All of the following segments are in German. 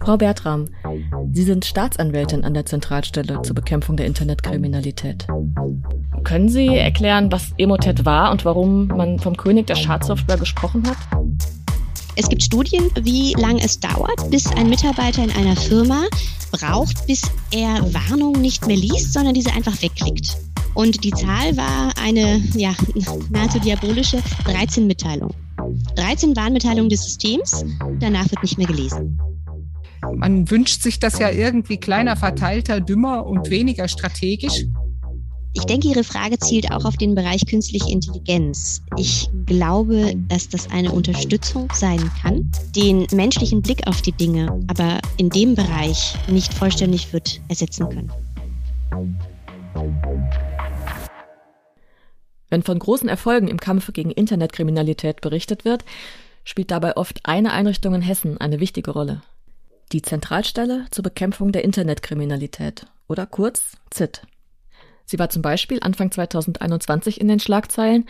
Frau Bertram, Sie sind Staatsanwältin an der Zentralstelle zur Bekämpfung der Internetkriminalität. Können Sie erklären, was Emotet war und warum man vom König der Schadsoftware gesprochen hat? Es gibt Studien, wie lange es dauert, bis ein Mitarbeiter in einer Firma braucht, bis er Warnungen nicht mehr liest, sondern diese einfach wegklickt. Und die Zahl war eine ja, nahezu diabolische 13 Mitteilungen. 13 Warnmitteilungen des Systems, danach wird nicht mehr gelesen. Man wünscht sich das ja irgendwie kleiner verteilter, dümmer und weniger strategisch. Ich denke, Ihre Frage zielt auch auf den Bereich künstliche Intelligenz. Ich glaube, dass das eine Unterstützung sein kann, den menschlichen Blick auf die Dinge aber in dem Bereich nicht vollständig wird ersetzen können. Wenn von großen Erfolgen im Kampf gegen Internetkriminalität berichtet wird, spielt dabei oft eine Einrichtung in Hessen eine wichtige Rolle die Zentralstelle zur Bekämpfung der Internetkriminalität oder kurz ZIT. Sie war zum Beispiel Anfang 2021 in den Schlagzeilen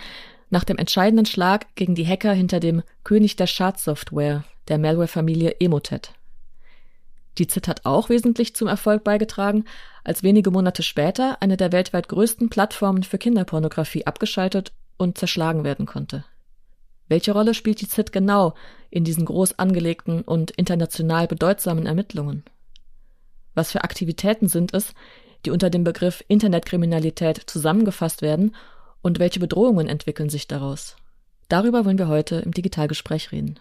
nach dem entscheidenden Schlag gegen die Hacker hinter dem König der Schadsoftware, der Malware-Familie Emotet. Die ZIT hat auch wesentlich zum Erfolg beigetragen, als wenige Monate später eine der weltweit größten Plattformen für Kinderpornografie abgeschaltet und zerschlagen werden konnte. Welche Rolle spielt die ZIT genau in diesen groß angelegten und international bedeutsamen Ermittlungen? Was für Aktivitäten sind es, die unter dem Begriff Internetkriminalität zusammengefasst werden und welche Bedrohungen entwickeln sich daraus? Darüber wollen wir heute im Digitalgespräch reden.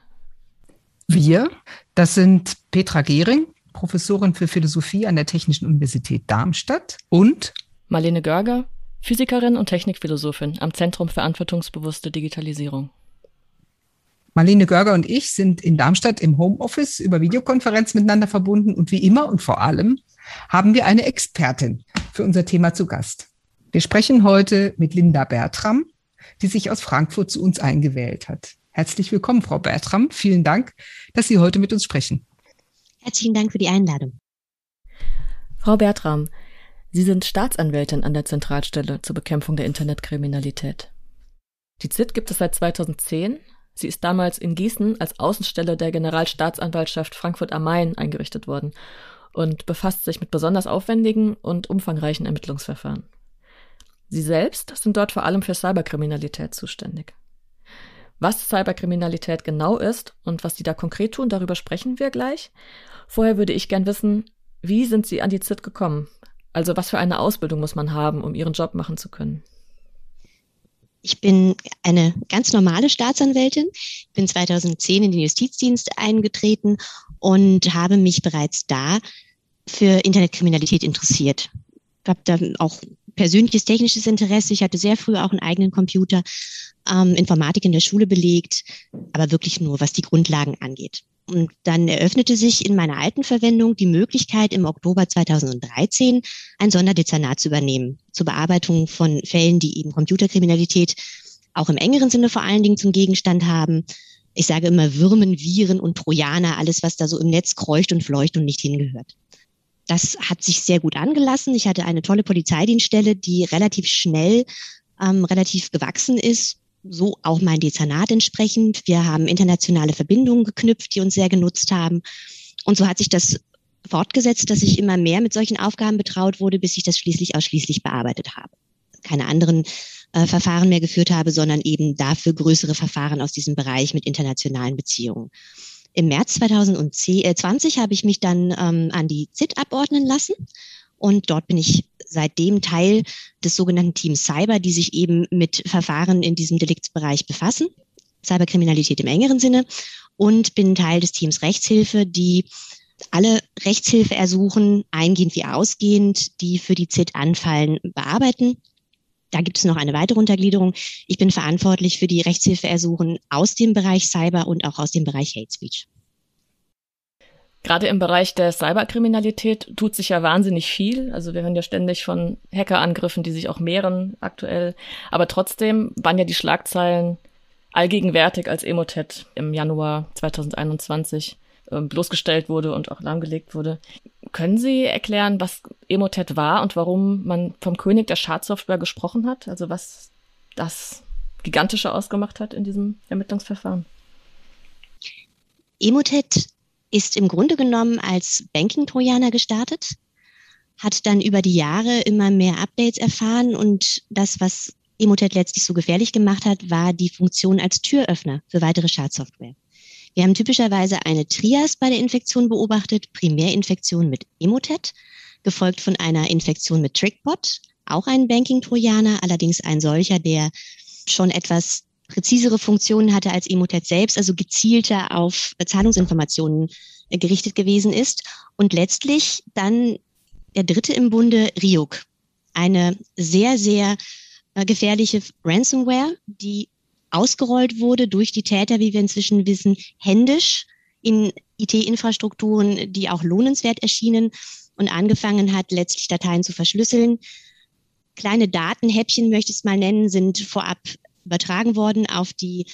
Wir, das sind Petra Gehring, Professorin für Philosophie an der Technischen Universität Darmstadt und Marlene Görger, Physikerin und Technikphilosophin am Zentrum Verantwortungsbewusste Digitalisierung. Marlene Görger und ich sind in Darmstadt im Homeoffice über Videokonferenz miteinander verbunden und wie immer und vor allem haben wir eine Expertin für unser Thema zu Gast. Wir sprechen heute mit Linda Bertram, die sich aus Frankfurt zu uns eingewählt hat. Herzlich willkommen, Frau Bertram. Vielen Dank, dass Sie heute mit uns sprechen. Herzlichen Dank für die Einladung. Frau Bertram, Sie sind Staatsanwältin an der Zentralstelle zur Bekämpfung der Internetkriminalität. Die ZIT gibt es seit 2010 Sie ist damals in Gießen als Außenstelle der Generalstaatsanwaltschaft Frankfurt am Main eingerichtet worden und befasst sich mit besonders aufwendigen und umfangreichen Ermittlungsverfahren. Sie selbst sind dort vor allem für Cyberkriminalität zuständig. Was Cyberkriminalität genau ist und was Sie da konkret tun, darüber sprechen wir gleich. Vorher würde ich gern wissen, wie sind Sie an die ZIT gekommen? Also was für eine Ausbildung muss man haben, um Ihren Job machen zu können? Ich bin eine ganz normale Staatsanwältin, bin 2010 in den Justizdienst eingetreten und habe mich bereits da für Internetkriminalität interessiert. Ich habe dann auch persönliches technisches Interesse. Ich hatte sehr früh auch einen eigenen Computer, ähm, Informatik in der Schule belegt, aber wirklich nur, was die Grundlagen angeht. Und dann eröffnete sich in meiner alten Verwendung die Möglichkeit, im Oktober 2013 ein Sonderdezernat zu übernehmen zur Bearbeitung von Fällen, die eben Computerkriminalität auch im engeren Sinne vor allen Dingen zum Gegenstand haben. Ich sage immer Würmen, Viren und Trojaner, alles, was da so im Netz kreucht und fleucht und nicht hingehört. Das hat sich sehr gut angelassen. Ich hatte eine tolle Polizeidienststelle, die relativ schnell ähm, relativ gewachsen ist so auch mein Dezernat entsprechend. Wir haben internationale Verbindungen geknüpft, die uns sehr genutzt haben. Und so hat sich das fortgesetzt, dass ich immer mehr mit solchen Aufgaben betraut wurde, bis ich das schließlich ausschließlich bearbeitet habe. Keine anderen äh, Verfahren mehr geführt habe, sondern eben dafür größere Verfahren aus diesem Bereich mit internationalen Beziehungen. Im März 2020 äh, habe ich mich dann ähm, an die ZIT abordnen lassen und dort bin ich seitdem Teil des sogenannten Teams Cyber, die sich eben mit Verfahren in diesem Deliktsbereich befassen. Cyberkriminalität im engeren Sinne. Und bin Teil des Teams Rechtshilfe, die alle Rechtshilfe ersuchen, eingehend wie ausgehend, die für die ZIT anfallen, bearbeiten. Da gibt es noch eine weitere Untergliederung. Ich bin verantwortlich für die Rechtshilfeersuchen aus dem Bereich Cyber und auch aus dem Bereich Hate Speech. Gerade im Bereich der Cyberkriminalität tut sich ja wahnsinnig viel. Also wir hören ja ständig von Hackerangriffen, die sich auch mehren aktuell. Aber trotzdem waren ja die Schlagzeilen allgegenwärtig, als Emotet im Januar 2021 ähm, bloßgestellt wurde und auch lahmgelegt wurde. Können Sie erklären, was Emotet war und warum man vom König der Schadsoftware gesprochen hat? Also was das Gigantische ausgemacht hat in diesem Ermittlungsverfahren? Emotet ist im Grunde genommen als Banking-Trojaner gestartet, hat dann über die Jahre immer mehr Updates erfahren und das, was Emotet letztlich so gefährlich gemacht hat, war die Funktion als Türöffner für weitere Schadsoftware. Wir haben typischerweise eine Trias bei der Infektion beobachtet, Primärinfektion mit Emotet, gefolgt von einer Infektion mit Trickbot, auch ein Banking-Trojaner, allerdings ein solcher, der schon etwas präzisere Funktionen hatte als Emotet selbst, also gezielter auf Zahlungsinformationen äh, gerichtet gewesen ist. Und letztlich dann der dritte im Bunde, Ryuk. Eine sehr, sehr äh, gefährliche Ransomware, die ausgerollt wurde durch die Täter, wie wir inzwischen wissen, händisch in IT-Infrastrukturen, die auch lohnenswert erschienen und angefangen hat, letztlich Dateien zu verschlüsseln. Kleine Datenhäppchen, möchte ich es mal nennen, sind vorab übertragen worden auf die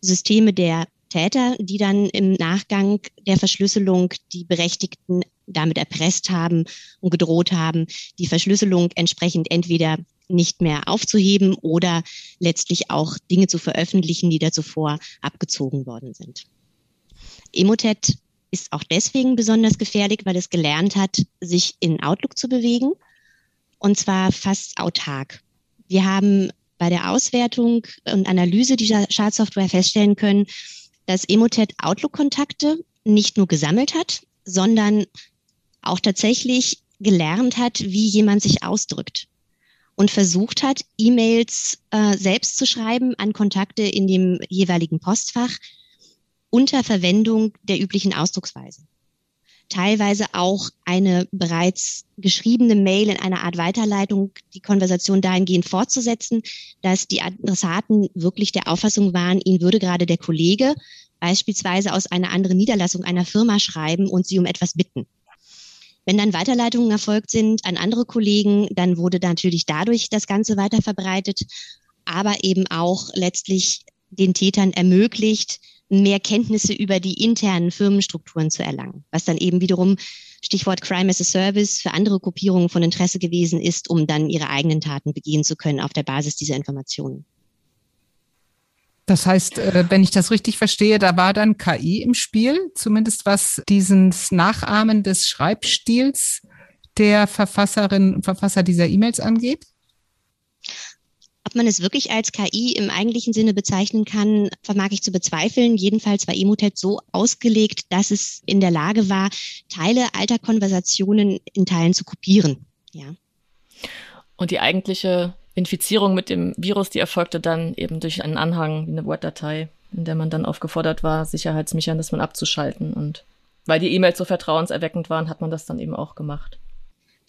Systeme der Täter, die dann im Nachgang der Verschlüsselung die Berechtigten damit erpresst haben und gedroht haben, die Verschlüsselung entsprechend entweder nicht mehr aufzuheben oder letztlich auch Dinge zu veröffentlichen, die da zuvor abgezogen worden sind. Emotet ist auch deswegen besonders gefährlich, weil es gelernt hat, sich in Outlook zu bewegen und zwar fast autark. Wir haben bei der Auswertung und Analyse dieser Schadsoftware feststellen können, dass Emotet Outlook-Kontakte nicht nur gesammelt hat, sondern auch tatsächlich gelernt hat, wie jemand sich ausdrückt und versucht hat, E-Mails äh, selbst zu schreiben an Kontakte in dem jeweiligen Postfach unter Verwendung der üblichen Ausdrucksweise teilweise auch eine bereits geschriebene Mail in einer Art Weiterleitung, die Konversation dahingehend fortzusetzen, dass die Adressaten wirklich der Auffassung waren, ihnen würde gerade der Kollege beispielsweise aus einer anderen Niederlassung einer Firma schreiben und sie um etwas bitten. Wenn dann Weiterleitungen erfolgt sind an andere Kollegen, dann wurde natürlich dadurch das Ganze weiter verbreitet, aber eben auch letztlich den Tätern ermöglicht, mehr Kenntnisse über die internen Firmenstrukturen zu erlangen, was dann eben wiederum Stichwort Crime as a Service für andere Gruppierungen von Interesse gewesen ist, um dann ihre eigenen Taten begehen zu können auf der Basis dieser Informationen. Das heißt, äh, wenn ich das richtig verstehe, da war dann KI im Spiel, zumindest was dieses Nachahmen des Schreibstils der Verfasserin und Verfasser dieser E-Mails angeht? Ob man es wirklich als KI im eigentlichen Sinne bezeichnen kann, vermag ich zu bezweifeln. Jedenfalls war Emotet so ausgelegt, dass es in der Lage war, Teile alter Konversationen in Teilen zu kopieren. Ja. Und die eigentliche Infizierung mit dem Virus, die erfolgte dann eben durch einen Anhang, wie eine Word-Datei, in der man dann aufgefordert war, Sicherheitsmechanismen abzuschalten. Und weil die E-Mails so vertrauenserweckend waren, hat man das dann eben auch gemacht.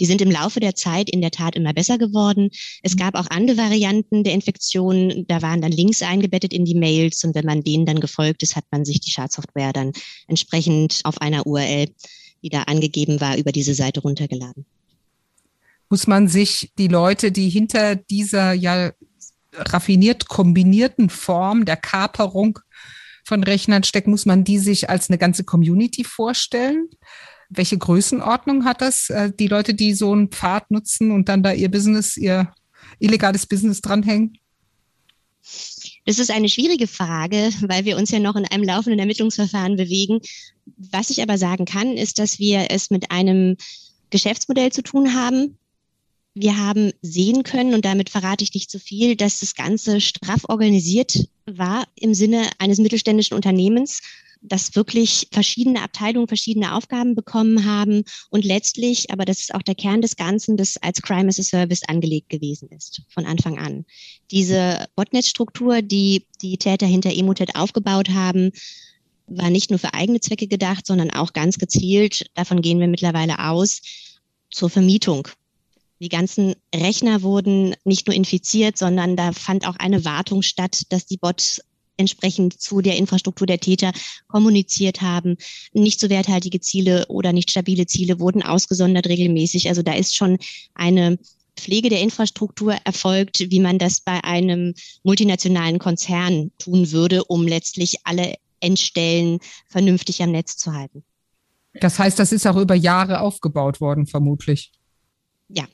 Die sind im Laufe der Zeit in der Tat immer besser geworden. Es gab auch andere Varianten der Infektion. Da waren dann Links eingebettet in die Mails und wenn man denen dann gefolgt ist, hat man sich die Schadsoftware dann entsprechend auf einer URL, die da angegeben war, über diese Seite runtergeladen. Muss man sich die Leute, die hinter dieser ja raffiniert kombinierten Form der Kaperung von Rechnern stecken, muss man die sich als eine ganze Community vorstellen? Welche Größenordnung hat das? Äh, die Leute, die so einen Pfad nutzen und dann da ihr Business, ihr illegales Business dranhängen? Das ist eine schwierige Frage, weil wir uns ja noch in einem laufenden Ermittlungsverfahren bewegen. Was ich aber sagen kann, ist, dass wir es mit einem Geschäftsmodell zu tun haben. Wir haben sehen können, und damit verrate ich nicht zu viel, dass das Ganze straff organisiert war im Sinne eines mittelständischen Unternehmens dass wirklich verschiedene Abteilungen verschiedene Aufgaben bekommen haben und letztlich, aber das ist auch der Kern des Ganzen, das als Crime as a Service angelegt gewesen ist von Anfang an. Diese Botnet-Struktur, die die Täter hinter Emotet aufgebaut haben, war nicht nur für eigene Zwecke gedacht, sondern auch ganz gezielt, davon gehen wir mittlerweile aus, zur Vermietung. Die ganzen Rechner wurden nicht nur infiziert, sondern da fand auch eine Wartung statt, dass die Bots entsprechend zu der Infrastruktur der Täter kommuniziert haben. Nicht so werthaltige Ziele oder nicht stabile Ziele wurden ausgesondert regelmäßig. Also da ist schon eine Pflege der Infrastruktur erfolgt, wie man das bei einem multinationalen Konzern tun würde, um letztlich alle Endstellen vernünftig am Netz zu halten. Das heißt, das ist auch über Jahre aufgebaut worden, vermutlich. Ja,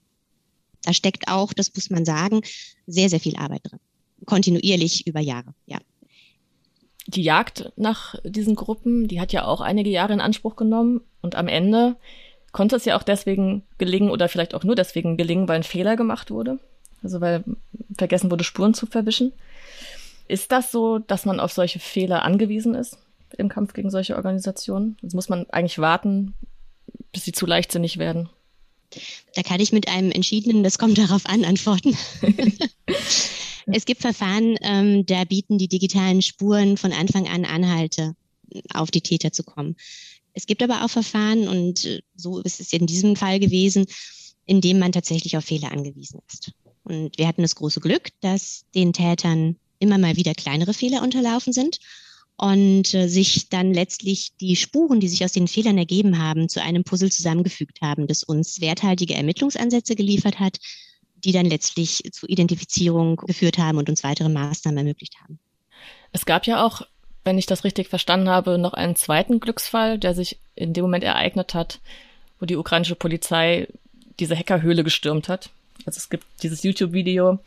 da steckt auch, das muss man sagen, sehr, sehr viel Arbeit drin. Kontinuierlich über Jahre, ja. Die Jagd nach diesen Gruppen, die hat ja auch einige Jahre in Anspruch genommen und am Ende konnte es ja auch deswegen gelingen oder vielleicht auch nur deswegen gelingen, weil ein Fehler gemacht wurde. Also weil vergessen wurde, Spuren zu verwischen. Ist das so, dass man auf solche Fehler angewiesen ist im Kampf gegen solche Organisationen? Also muss man eigentlich warten, bis sie zu leichtsinnig werden? Da kann ich mit einem entschiedenen, das kommt darauf an, antworten. es gibt Verfahren, ähm, da bieten die digitalen Spuren von Anfang an Anhalte, auf die Täter zu kommen. Es gibt aber auch Verfahren, und äh, so ist es in diesem Fall gewesen, in dem man tatsächlich auf Fehler angewiesen ist. Und wir hatten das große Glück, dass den Tätern immer mal wieder kleinere Fehler unterlaufen sind und äh, sich dann letztlich die Spuren, die sich aus den Fehlern ergeben haben, zu einem Puzzle zusammengefügt haben, das uns werthaltige Ermittlungsansätze geliefert hat, die dann letztlich zur Identifizierung geführt haben und uns weitere Maßnahmen ermöglicht haben. Es gab ja auch, wenn ich das richtig verstanden habe, noch einen zweiten Glücksfall, der sich in dem Moment ereignet hat, wo die ukrainische Polizei diese Hackerhöhle gestürmt hat. Also es gibt dieses YouTube-Video,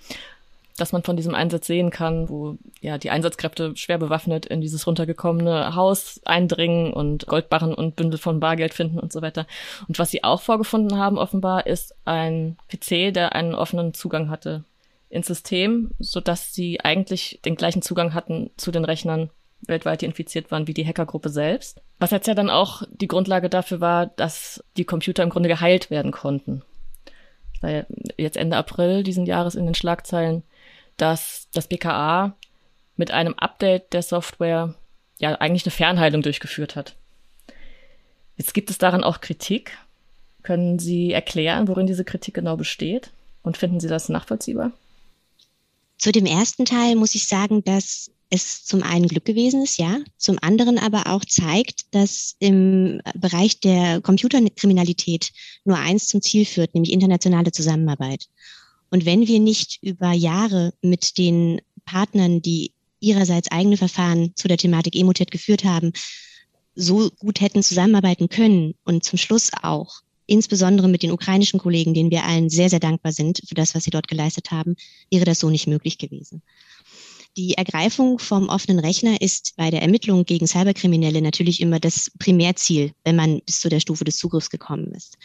das man von diesem Einsatz sehen kann, wo ja die Einsatzkräfte schwer bewaffnet in dieses runtergekommene Haus eindringen und Goldbarren und Bündel von Bargeld finden und so weiter. Und was sie auch vorgefunden haben offenbar ist ein PC, der einen offenen Zugang hatte ins System, so dass sie eigentlich den gleichen Zugang hatten zu den Rechnern weltweit, die infiziert waren, wie die Hackergruppe selbst. Was jetzt ja dann auch die Grundlage dafür war, dass die Computer im Grunde geheilt werden konnten. Jetzt Ende April diesen Jahres in den Schlagzeilen dass das BKA mit einem Update der Software ja eigentlich eine Fernheilung durchgeführt hat. Jetzt gibt es daran auch Kritik. Können Sie erklären, worin diese Kritik genau besteht? Und finden Sie das nachvollziehbar? Zu dem ersten Teil muss ich sagen, dass es zum einen Glück gewesen ist, ja, zum anderen aber auch zeigt, dass im Bereich der Computerkriminalität nur eins zum Ziel führt, nämlich internationale Zusammenarbeit. Und wenn wir nicht über Jahre mit den Partnern, die ihrerseits eigene Verfahren zu der Thematik Emotet geführt haben, so gut hätten zusammenarbeiten können und zum Schluss auch, insbesondere mit den ukrainischen Kollegen, denen wir allen sehr, sehr dankbar sind für das, was sie dort geleistet haben, wäre das so nicht möglich gewesen. Die Ergreifung vom offenen Rechner ist bei der Ermittlung gegen Cyberkriminelle natürlich immer das Primärziel, wenn man bis zu der Stufe des Zugriffs gekommen ist.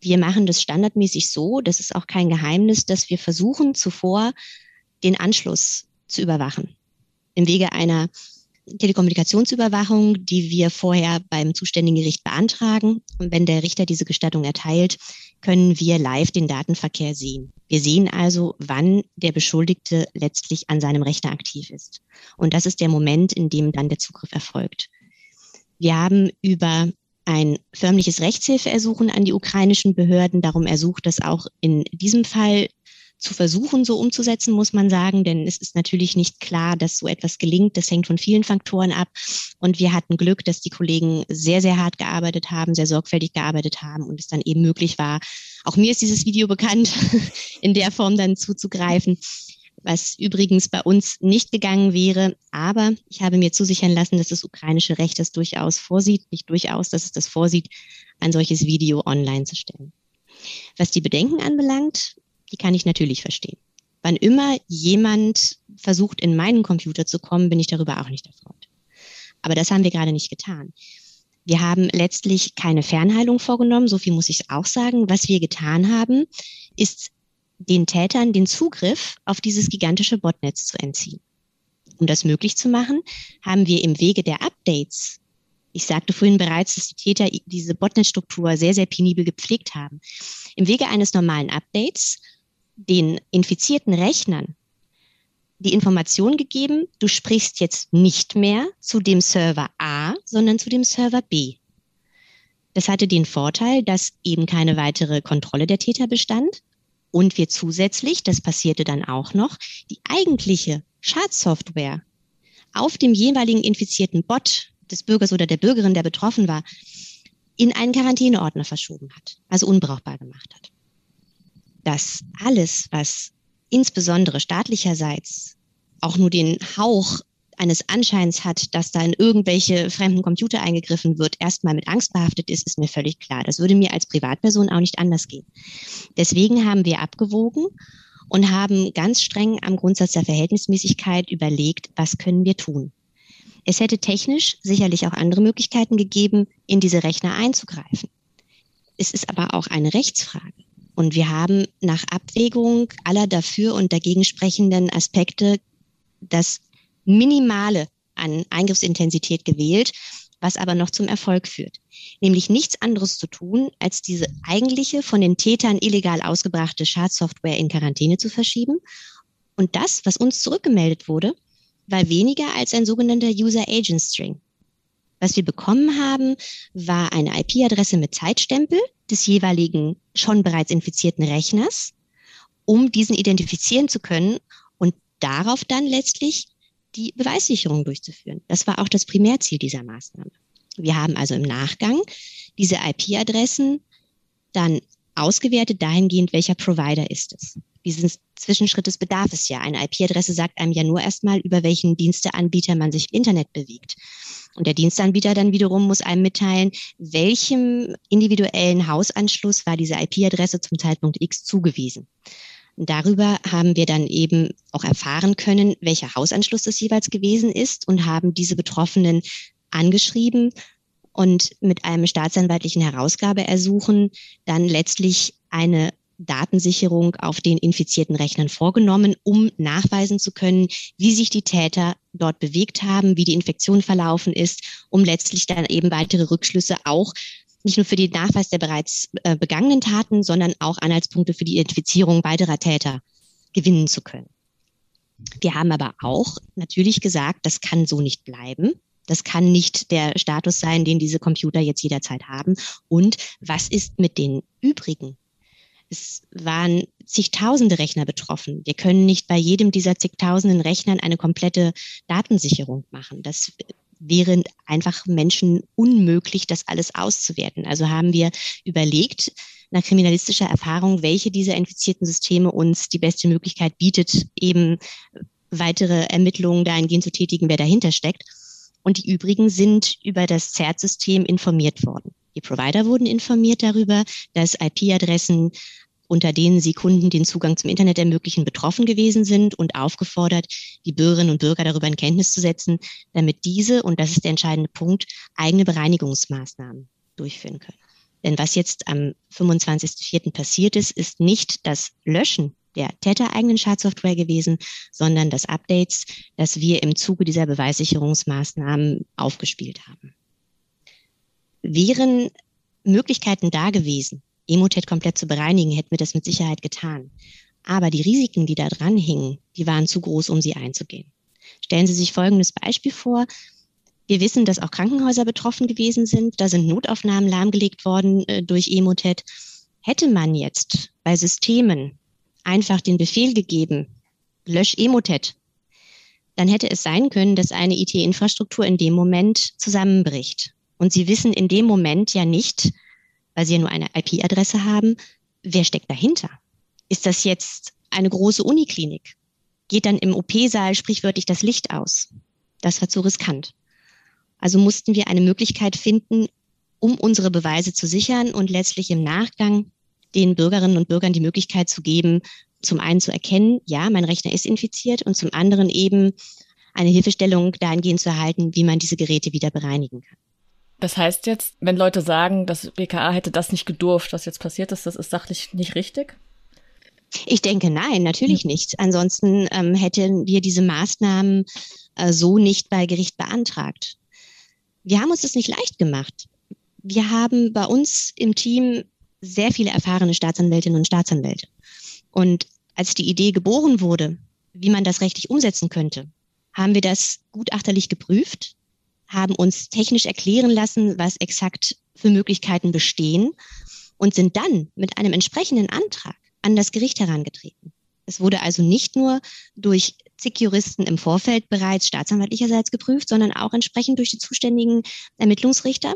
Wir machen das standardmäßig so, das ist auch kein Geheimnis, dass wir versuchen zuvor den Anschluss zu überwachen. Im Wege einer Telekommunikationsüberwachung, die wir vorher beim zuständigen Gericht beantragen. Und wenn der Richter diese Gestattung erteilt, können wir live den Datenverkehr sehen. Wir sehen also, wann der Beschuldigte letztlich an seinem Rechner aktiv ist. Und das ist der Moment, in dem dann der Zugriff erfolgt. Wir haben über ein förmliches Rechtshilfeersuchen an die ukrainischen Behörden darum ersucht, das auch in diesem Fall zu versuchen, so umzusetzen, muss man sagen, denn es ist natürlich nicht klar, dass so etwas gelingt. Das hängt von vielen Faktoren ab. Und wir hatten Glück, dass die Kollegen sehr, sehr hart gearbeitet haben, sehr sorgfältig gearbeitet haben und es dann eben möglich war. Auch mir ist dieses Video bekannt, in der Form dann zuzugreifen was übrigens bei uns nicht gegangen wäre. Aber ich habe mir zusichern lassen, dass das ukrainische Recht das durchaus vorsieht, nicht durchaus, dass es das vorsieht, ein solches Video online zu stellen. Was die Bedenken anbelangt, die kann ich natürlich verstehen. Wann immer jemand versucht, in meinen Computer zu kommen, bin ich darüber auch nicht erfreut. Aber das haben wir gerade nicht getan. Wir haben letztlich keine Fernheilung vorgenommen, so viel muss ich auch sagen. Was wir getan haben, ist den Tätern den Zugriff auf dieses gigantische Botnetz zu entziehen. Um das möglich zu machen, haben wir im Wege der Updates, ich sagte vorhin bereits, dass die Täter diese Botnet-Struktur sehr, sehr penibel gepflegt haben, im Wege eines normalen Updates den infizierten Rechnern die Information gegeben, du sprichst jetzt nicht mehr zu dem Server A, sondern zu dem Server B. Das hatte den Vorteil, dass eben keine weitere Kontrolle der Täter bestand und wir zusätzlich, das passierte dann auch noch, die eigentliche Schadsoftware auf dem jeweiligen infizierten Bot des Bürgers oder der Bürgerin, der betroffen war, in einen Quarantäneordner verschoben hat, also unbrauchbar gemacht hat. Das alles, was insbesondere staatlicherseits auch nur den Hauch eines Anscheins hat, dass da in irgendwelche fremden Computer eingegriffen wird, erstmal mit Angst behaftet ist, ist mir völlig klar. Das würde mir als Privatperson auch nicht anders gehen. Deswegen haben wir abgewogen und haben ganz streng am Grundsatz der Verhältnismäßigkeit überlegt, was können wir tun. Es hätte technisch sicherlich auch andere Möglichkeiten gegeben, in diese Rechner einzugreifen. Es ist aber auch eine Rechtsfrage. Und wir haben nach Abwägung aller dafür und dagegen sprechenden Aspekte das Minimale an Eingriffsintensität gewählt, was aber noch zum Erfolg führt. Nämlich nichts anderes zu tun, als diese eigentliche von den Tätern illegal ausgebrachte Schadsoftware in Quarantäne zu verschieben. Und das, was uns zurückgemeldet wurde, war weniger als ein sogenannter User Agent String. Was wir bekommen haben, war eine IP-Adresse mit Zeitstempel des jeweiligen schon bereits infizierten Rechners, um diesen identifizieren zu können und darauf dann letztlich die Beweissicherung durchzuführen. Das war auch das Primärziel dieser Maßnahme. Wir haben also im Nachgang diese IP-Adressen dann ausgewertet dahingehend, welcher Provider ist es. Diesen Zwischenschrittes bedarf es ja. Eine IP-Adresse sagt einem ja nur erstmal, über welchen Diensteanbieter man sich im Internet bewegt. Und der Dienstanbieter dann wiederum muss einem mitteilen, welchem individuellen Hausanschluss war diese IP-Adresse zum Zeitpunkt X zugewiesen. Und darüber haben wir dann eben auch erfahren können, welcher Hausanschluss das jeweils gewesen ist und haben diese Betroffenen angeschrieben und mit einem staatsanwaltlichen Herausgabeersuchen dann letztlich eine Datensicherung auf den infizierten Rechnern vorgenommen, um nachweisen zu können, wie sich die Täter dort bewegt haben, wie die Infektion verlaufen ist, um letztlich dann eben weitere Rückschlüsse auch nicht nur für den Nachweis der bereits äh, begangenen Taten, sondern auch Anhaltspunkte für die Identifizierung weiterer Täter gewinnen zu können. Wir haben aber auch natürlich gesagt, das kann so nicht bleiben. Das kann nicht der Status sein, den diese Computer jetzt jederzeit haben. Und was ist mit den übrigen es waren zigtausende Rechner betroffen. Wir können nicht bei jedem dieser zigtausenden Rechnern eine komplette Datensicherung machen. Das wäre einfach Menschen unmöglich, das alles auszuwerten. Also haben wir überlegt, nach kriminalistischer Erfahrung, welche dieser infizierten Systeme uns die beste Möglichkeit bietet, eben weitere Ermittlungen dahingehend zu tätigen, wer dahinter steckt. Und die übrigen sind über das CERT-System informiert worden. Die Provider wurden informiert darüber, dass IP-Adressen, unter denen sie Kunden den Zugang zum Internet ermöglichen, betroffen gewesen sind und aufgefordert, die Bürgerinnen und Bürger darüber in Kenntnis zu setzen, damit diese, und das ist der entscheidende Punkt, eigene Bereinigungsmaßnahmen durchführen können. Denn was jetzt am 25.04. passiert ist, ist nicht das Löschen der tätereigenen Schadsoftware gewesen, sondern das Updates, das wir im Zuge dieser Beweissicherungsmaßnahmen aufgespielt haben wären Möglichkeiten da gewesen, Emotet komplett zu bereinigen, hätten wir das mit Sicherheit getan. Aber die Risiken, die da dran hingen, die waren zu groß, um sie einzugehen. Stellen Sie sich folgendes Beispiel vor. Wir wissen, dass auch Krankenhäuser betroffen gewesen sind. Da sind Notaufnahmen lahmgelegt worden äh, durch Emotet. Hätte man jetzt bei Systemen einfach den Befehl gegeben, lösch Emotet, dann hätte es sein können, dass eine IT-Infrastruktur in dem Moment zusammenbricht. Und sie wissen in dem Moment ja nicht, weil sie ja nur eine IP-Adresse haben, wer steckt dahinter. Ist das jetzt eine große Uniklinik? Geht dann im OP-Saal sprichwörtlich das Licht aus? Das war zu riskant. Also mussten wir eine Möglichkeit finden, um unsere Beweise zu sichern und letztlich im Nachgang den Bürgerinnen und Bürgern die Möglichkeit zu geben, zum einen zu erkennen, ja, mein Rechner ist infiziert und zum anderen eben eine Hilfestellung dahingehend zu erhalten, wie man diese Geräte wieder bereinigen kann. Das heißt jetzt, wenn Leute sagen, das BKA hätte das nicht gedurft, was jetzt passiert ist, das ist sachlich nicht richtig? Ich denke, nein, natürlich ja. nicht. Ansonsten ähm, hätten wir diese Maßnahmen äh, so nicht bei Gericht beantragt. Wir haben uns das nicht leicht gemacht. Wir haben bei uns im Team sehr viele erfahrene Staatsanwältinnen und Staatsanwälte. Und als die Idee geboren wurde, wie man das rechtlich umsetzen könnte, haben wir das gutachterlich geprüft haben uns technisch erklären lassen, was exakt für Möglichkeiten bestehen und sind dann mit einem entsprechenden Antrag an das Gericht herangetreten. Es wurde also nicht nur durch zig Juristen im Vorfeld bereits staatsanwaltlicherseits geprüft, sondern auch entsprechend durch die zuständigen Ermittlungsrichter.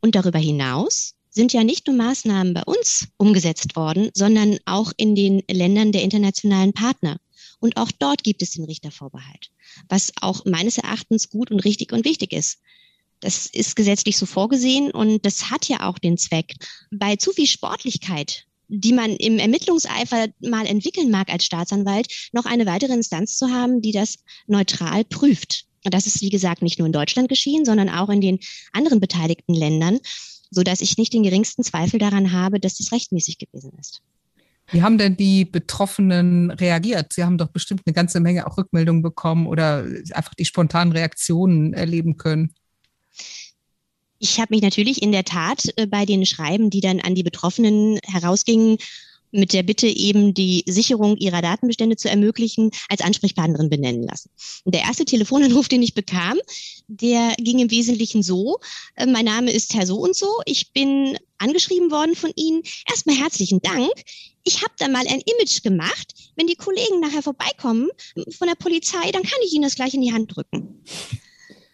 Und darüber hinaus sind ja nicht nur Maßnahmen bei uns umgesetzt worden, sondern auch in den Ländern der internationalen Partner. Und auch dort gibt es den Richtervorbehalt, was auch meines Erachtens gut und richtig und wichtig ist. Das ist gesetzlich so vorgesehen und das hat ja auch den Zweck. Bei zu viel Sportlichkeit, die man im Ermittlungseifer mal entwickeln mag als Staatsanwalt, noch eine weitere Instanz zu haben, die das neutral prüft. Das ist, wie gesagt, nicht nur in Deutschland geschehen, sondern auch in den anderen beteiligten Ländern, so dass ich nicht den geringsten Zweifel daran habe, dass das rechtmäßig gewesen ist. Wie haben denn die Betroffenen reagiert? Sie haben doch bestimmt eine ganze Menge auch Rückmeldungen bekommen oder einfach die spontanen Reaktionen erleben können. Ich habe mich natürlich in der Tat äh, bei den Schreiben, die dann an die Betroffenen herausgingen, mit der Bitte eben die Sicherung ihrer Datenbestände zu ermöglichen, als Ansprechpartnerin benennen lassen. Der erste Telefonanruf, den ich bekam, der ging im Wesentlichen so, äh, mein Name ist Herr so und so, ich bin angeschrieben worden von Ihnen. Erstmal herzlichen Dank. Ich habe da mal ein Image gemacht. Wenn die Kollegen nachher vorbeikommen von der Polizei, dann kann ich Ihnen das gleich in die Hand drücken.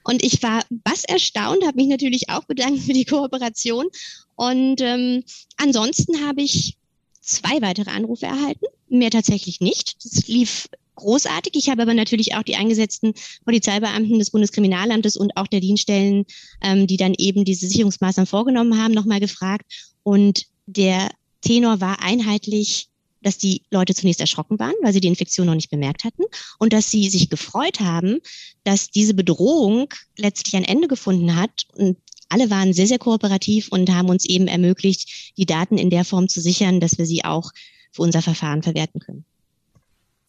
Und ich war was erstaunt, habe mich natürlich auch bedankt für die Kooperation. Und ähm, ansonsten habe ich zwei weitere Anrufe erhalten, mehr tatsächlich nicht. Das lief großartig. Ich habe aber natürlich auch die eingesetzten Polizeibeamten des Bundeskriminalamtes und auch der Dienststellen, ähm, die dann eben diese Sicherungsmaßnahmen vorgenommen haben, nochmal gefragt. Und der Tenor war einheitlich, dass die Leute zunächst erschrocken waren, weil sie die Infektion noch nicht bemerkt hatten und dass sie sich gefreut haben, dass diese Bedrohung letztlich ein Ende gefunden hat und alle waren sehr, sehr kooperativ und haben uns eben ermöglicht, die Daten in der Form zu sichern, dass wir sie auch für unser Verfahren verwerten können.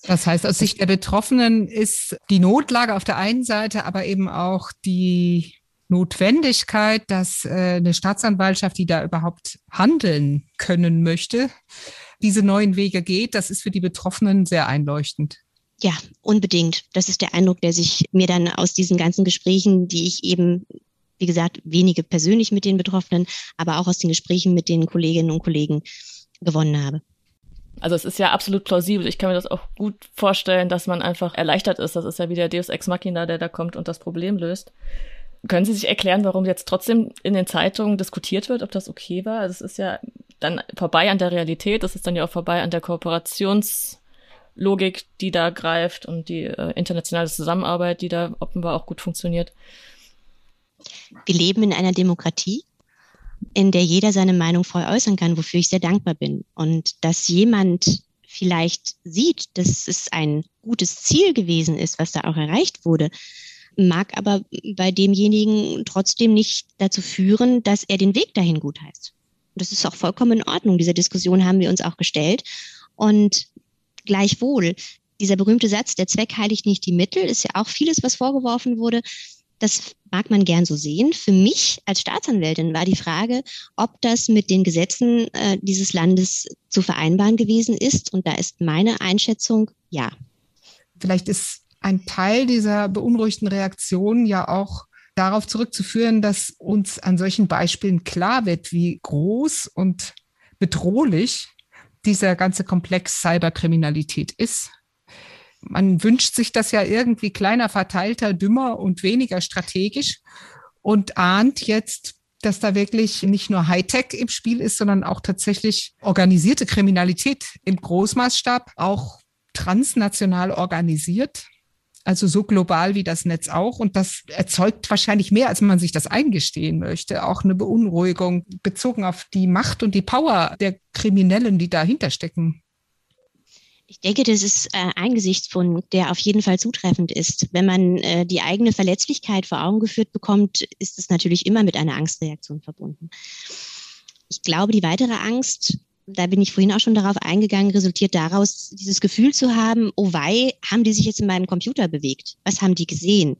Das heißt, aus Sicht der Betroffenen ist die Notlage auf der einen Seite, aber eben auch die Notwendigkeit, dass äh, eine Staatsanwaltschaft, die da überhaupt handeln können möchte, diese neuen Wege geht. Das ist für die Betroffenen sehr einleuchtend. Ja, unbedingt. Das ist der Eindruck, der sich mir dann aus diesen ganzen Gesprächen, die ich eben wie gesagt, wenige persönlich mit den Betroffenen, aber auch aus den Gesprächen mit den Kolleginnen und Kollegen gewonnen habe. Also es ist ja absolut plausibel. Ich kann mir das auch gut vorstellen, dass man einfach erleichtert ist. Das ist ja wie der Deus Ex Machina, der da kommt und das Problem löst. Können Sie sich erklären, warum jetzt trotzdem in den Zeitungen diskutiert wird, ob das okay war? Also es ist ja dann vorbei an der Realität, es ist dann ja auch vorbei an der Kooperationslogik, die da greift und die äh, internationale Zusammenarbeit, die da offenbar auch gut funktioniert. Wir leben in einer Demokratie, in der jeder seine Meinung voll äußern kann, wofür ich sehr dankbar bin. Und dass jemand vielleicht sieht, dass es ein gutes Ziel gewesen ist, was da auch erreicht wurde, mag aber bei demjenigen trotzdem nicht dazu führen, dass er den Weg dahin gut heißt. Das ist auch vollkommen in Ordnung. Diese Diskussion haben wir uns auch gestellt. Und gleichwohl, dieser berühmte Satz, der Zweck heiligt nicht die Mittel, ist ja auch vieles, was vorgeworfen wurde. Das mag man gern so sehen. Für mich als Staatsanwältin war die Frage, ob das mit den Gesetzen äh, dieses Landes zu vereinbaren gewesen ist. Und da ist meine Einschätzung ja. Vielleicht ist ein Teil dieser beunruhigten Reaktion ja auch darauf zurückzuführen, dass uns an solchen Beispielen klar wird, wie groß und bedrohlich dieser ganze Komplex Cyberkriminalität ist man wünscht sich das ja irgendwie kleiner, verteilter, dümmer und weniger strategisch und ahnt jetzt, dass da wirklich nicht nur Hightech im Spiel ist, sondern auch tatsächlich organisierte Kriminalität im Großmaßstab, auch transnational organisiert. Also so global wie das Netz auch. Und das erzeugt wahrscheinlich mehr, als man sich das eingestehen möchte, auch eine Beunruhigung bezogen auf die Macht und die Power der Kriminellen, die dahinter stecken. Ich denke, das ist äh, ein Gesichtspunkt, der auf jeden Fall zutreffend ist. Wenn man äh, die eigene Verletzlichkeit vor Augen geführt bekommt, ist es natürlich immer mit einer Angstreaktion verbunden. Ich glaube, die weitere Angst, da bin ich vorhin auch schon darauf eingegangen, resultiert daraus, dieses Gefühl zu haben, oh wei, haben die sich jetzt in meinem Computer bewegt? Was haben die gesehen?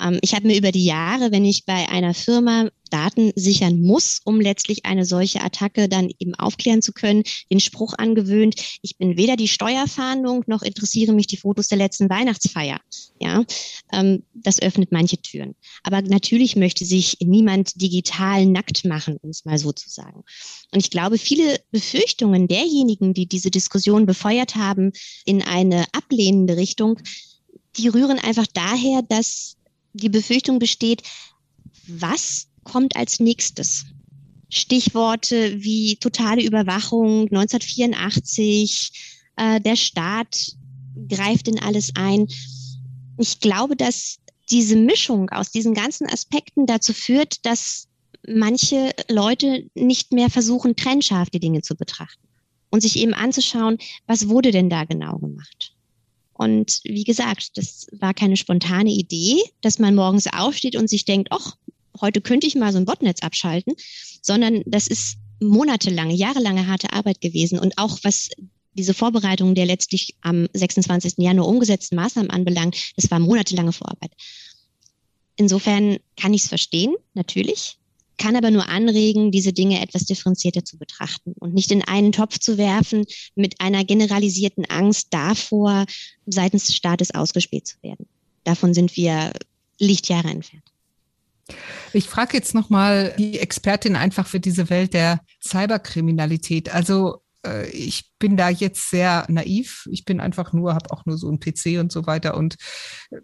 Ähm, ich habe mir über die Jahre, wenn ich bei einer Firma Daten sichern muss, um letztlich eine solche Attacke dann eben aufklären zu können, den Spruch angewöhnt, ich bin weder die Steuerfahndung noch interessiere mich die Fotos der letzten Weihnachtsfeier. Ja, ähm, das öffnet manche Türen. Aber natürlich möchte sich niemand digital nackt machen, um es mal so zu sagen. Und ich glaube, viele Befürchtungen derjenigen, die diese Diskussion befeuert haben in eine ablehnende Richtung, die rühren einfach daher, dass die Befürchtung besteht, was kommt als nächstes? Stichworte wie totale Überwachung 1984, äh, der Staat greift in alles ein. Ich glaube, dass diese Mischung aus diesen ganzen Aspekten dazu führt, dass manche Leute nicht mehr versuchen, trennscharf die Dinge zu betrachten und sich eben anzuschauen, was wurde denn da genau gemacht. Und wie gesagt, das war keine spontane Idee, dass man morgens aufsteht und sich denkt, ach, heute könnte ich mal so ein Botnetz abschalten, sondern das ist monatelange, jahrelange harte Arbeit gewesen. Und auch was diese Vorbereitung der letztlich am 26. Januar umgesetzten Maßnahmen anbelangt, das war monatelange Vorarbeit. Insofern kann ich es verstehen, natürlich, kann aber nur anregen, diese Dinge etwas differenzierter zu betrachten und nicht in einen Topf zu werfen mit einer generalisierten Angst davor, seitens des Staates ausgespielt zu werden. Davon sind wir Lichtjahre entfernt. Ich frage jetzt nochmal die Expertin einfach für diese Welt der Cyberkriminalität. Also äh, ich bin da jetzt sehr naiv. Ich bin einfach nur, habe auch nur so einen PC und so weiter und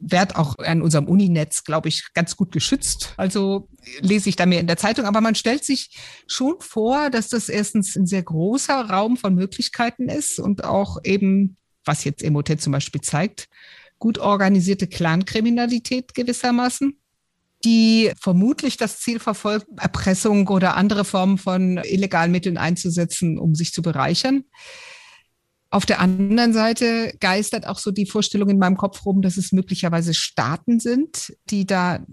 werde auch an unserem Uninetz, glaube ich, ganz gut geschützt. Also lese ich da mehr in der Zeitung. Aber man stellt sich schon vor, dass das erstens ein sehr großer Raum von Möglichkeiten ist und auch eben, was jetzt Emotet zum Beispiel zeigt, gut organisierte Clankriminalität gewissermaßen die vermutlich das Ziel verfolgt, Erpressung oder andere Formen von illegalen Mitteln einzusetzen, um sich zu bereichern. Auf der anderen Seite geistert auch so die Vorstellung in meinem Kopf rum, dass es möglicherweise Staaten sind, die da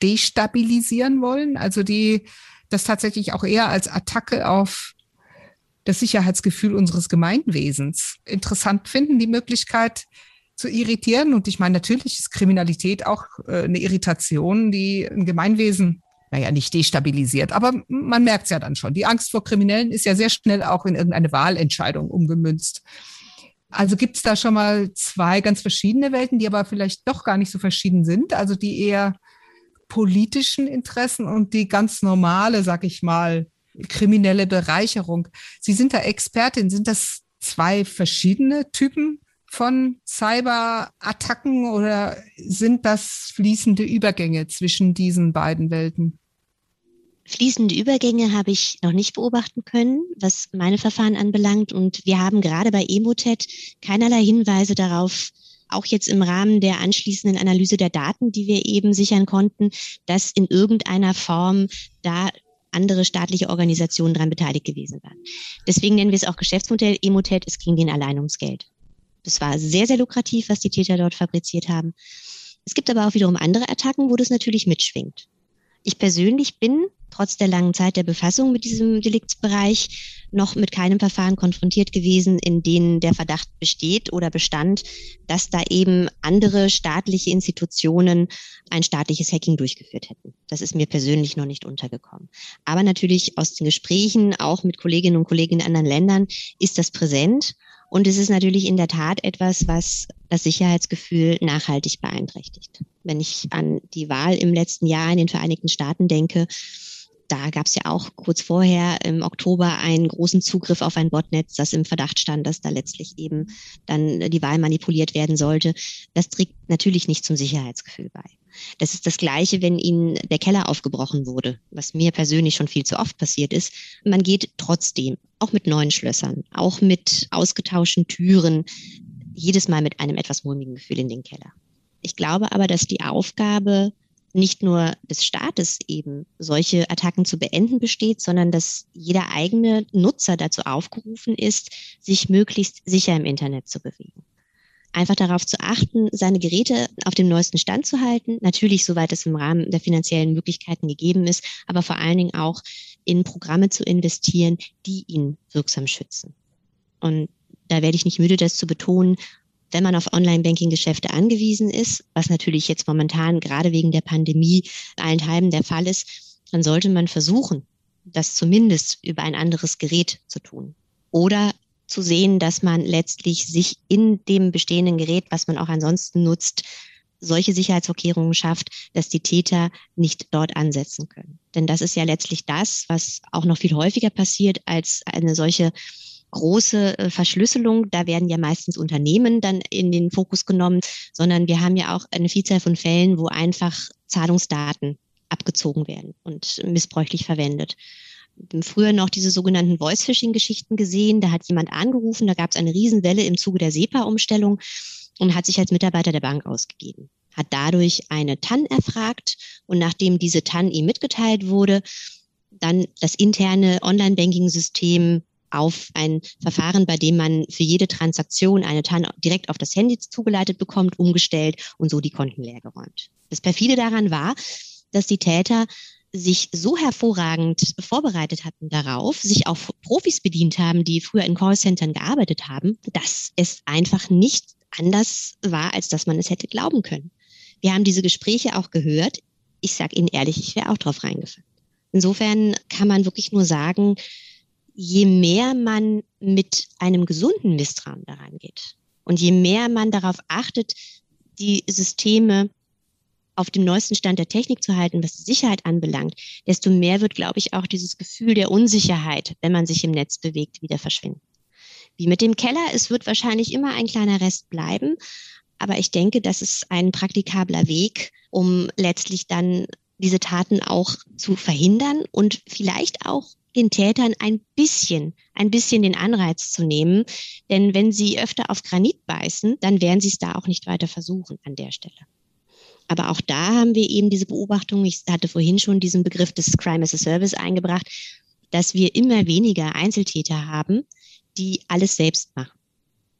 destabilisieren wollen, also die das tatsächlich auch eher als Attacke auf das Sicherheitsgefühl unseres Gemeinwesens interessant finden, die Möglichkeit, zu irritieren. Und ich meine, natürlich ist Kriminalität auch äh, eine Irritation, die ein Gemeinwesen, naja, nicht destabilisiert, aber man merkt es ja dann schon. Die Angst vor Kriminellen ist ja sehr schnell auch in irgendeine Wahlentscheidung umgemünzt. Also gibt es da schon mal zwei ganz verschiedene Welten, die aber vielleicht doch gar nicht so verschieden sind. Also die eher politischen Interessen und die ganz normale, sag ich mal, kriminelle Bereicherung. Sie sind da Expertin. Sind das zwei verschiedene Typen von Cyberattacken oder sind das fließende Übergänge zwischen diesen beiden Welten? Fließende Übergänge habe ich noch nicht beobachten können, was meine Verfahren anbelangt. Und wir haben gerade bei Emotet keinerlei Hinweise darauf, auch jetzt im Rahmen der anschließenden Analyse der Daten, die wir eben sichern konnten, dass in irgendeiner Form da andere staatliche Organisationen daran beteiligt gewesen waren. Deswegen nennen wir es auch Geschäftsmodell Emotet. Es ging denen allein ums Geld. Das war sehr, sehr lukrativ, was die Täter dort fabriziert haben. Es gibt aber auch wiederum andere Attacken, wo das natürlich mitschwingt. Ich persönlich bin trotz der langen Zeit der Befassung mit diesem Deliktsbereich noch mit keinem Verfahren konfrontiert gewesen, in denen der Verdacht besteht oder bestand, dass da eben andere staatliche Institutionen ein staatliches Hacking durchgeführt hätten. Das ist mir persönlich noch nicht untergekommen. Aber natürlich aus den Gesprächen, auch mit Kolleginnen und Kollegen in anderen Ländern, ist das präsent. Und es ist natürlich in der Tat etwas, was das Sicherheitsgefühl nachhaltig beeinträchtigt. Wenn ich an die Wahl im letzten Jahr in den Vereinigten Staaten denke, da gab es ja auch kurz vorher im Oktober einen großen Zugriff auf ein Botnetz, das im Verdacht stand, dass da letztlich eben dann die Wahl manipuliert werden sollte. Das trägt natürlich nicht zum Sicherheitsgefühl bei. Das ist das Gleiche, wenn Ihnen der Keller aufgebrochen wurde, was mir persönlich schon viel zu oft passiert ist. Man geht trotzdem, auch mit neuen Schlössern, auch mit ausgetauschten Türen, jedes Mal mit einem etwas mulmigen Gefühl in den Keller. Ich glaube aber, dass die Aufgabe nicht nur des Staates eben solche Attacken zu beenden besteht, sondern dass jeder eigene Nutzer dazu aufgerufen ist, sich möglichst sicher im Internet zu bewegen einfach darauf zu achten, seine Geräte auf dem neuesten Stand zu halten. Natürlich, soweit es im Rahmen der finanziellen Möglichkeiten gegeben ist, aber vor allen Dingen auch in Programme zu investieren, die ihn wirksam schützen. Und da werde ich nicht müde, das zu betonen, wenn man auf Online-Banking-Geschäfte angewiesen ist, was natürlich jetzt momentan gerade wegen der Pandemie allenthalben der Fall ist, dann sollte man versuchen, das zumindest über ein anderes Gerät zu tun. Oder zu sehen, dass man letztlich sich in dem bestehenden Gerät, was man auch ansonsten nutzt, solche Sicherheitsvorkehrungen schafft, dass die Täter nicht dort ansetzen können. Denn das ist ja letztlich das, was auch noch viel häufiger passiert als eine solche große äh, Verschlüsselung. Da werden ja meistens Unternehmen dann in den Fokus genommen, sondern wir haben ja auch eine Vielzahl von Fällen, wo einfach Zahlungsdaten abgezogen werden und missbräuchlich verwendet früher noch diese sogenannten Voice-Phishing-Geschichten gesehen. Da hat jemand angerufen, da gab es eine Riesenwelle im Zuge der SEPA-Umstellung und hat sich als Mitarbeiter der Bank ausgegeben. Hat dadurch eine TAN erfragt und nachdem diese TAN ihm mitgeteilt wurde, dann das interne Online-Banking-System auf ein Verfahren, bei dem man für jede Transaktion eine TAN direkt auf das Handy zugeleitet bekommt, umgestellt und so die Konten leergeräumt. Das perfide daran war, dass die Täter sich so hervorragend vorbereitet hatten darauf, sich auf Profis bedient haben, die früher in Callcentern gearbeitet haben, dass es einfach nicht anders war, als dass man es hätte glauben können. Wir haben diese Gespräche auch gehört. Ich sage Ihnen ehrlich, ich wäre auch drauf reingefallen. Insofern kann man wirklich nur sagen, je mehr man mit einem gesunden Misstrauen daran geht und je mehr man darauf achtet, die Systeme auf dem neuesten Stand der Technik zu halten, was die Sicherheit anbelangt, desto mehr wird, glaube ich, auch dieses Gefühl der Unsicherheit, wenn man sich im Netz bewegt, wieder verschwinden. Wie mit dem Keller, es wird wahrscheinlich immer ein kleiner Rest bleiben, aber ich denke, das ist ein praktikabler Weg, um letztlich dann diese Taten auch zu verhindern und vielleicht auch den Tätern ein bisschen, ein bisschen den Anreiz zu nehmen. Denn wenn sie öfter auf Granit beißen, dann werden sie es da auch nicht weiter versuchen an der Stelle. Aber auch da haben wir eben diese Beobachtung, ich hatte vorhin schon diesen Begriff des Crime as a Service eingebracht, dass wir immer weniger Einzeltäter haben, die alles selbst machen.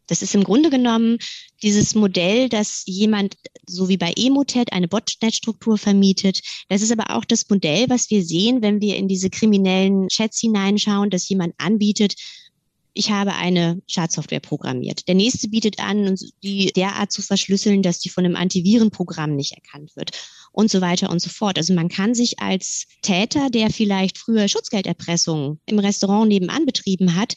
Das ist im Grunde genommen dieses Modell, dass jemand, so wie bei Emotet, eine Botnet-Struktur vermietet. Das ist aber auch das Modell, was wir sehen, wenn wir in diese kriminellen Chats hineinschauen, dass jemand anbietet, ich habe eine Schadsoftware programmiert. Der nächste bietet an, die derart zu verschlüsseln, dass die von einem Antivirenprogramm nicht erkannt wird und so weiter und so fort. Also man kann sich als Täter, der vielleicht früher Schutzgelderpressung im Restaurant nebenan betrieben hat,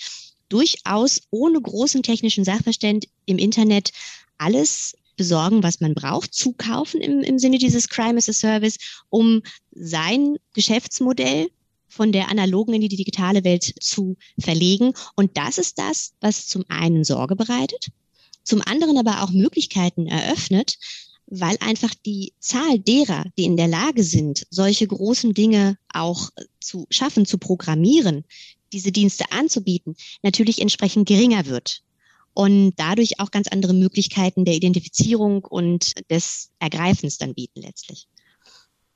durchaus ohne großen technischen Sachverstand im Internet alles besorgen, was man braucht, zukaufen im, im Sinne dieses Crime as a Service, um sein Geschäftsmodell von der analogen in die digitale Welt zu verlegen. Und das ist das, was zum einen Sorge bereitet, zum anderen aber auch Möglichkeiten eröffnet, weil einfach die Zahl derer, die in der Lage sind, solche großen Dinge auch zu schaffen, zu programmieren, diese Dienste anzubieten, natürlich entsprechend geringer wird und dadurch auch ganz andere Möglichkeiten der Identifizierung und des Ergreifens dann bieten letztlich.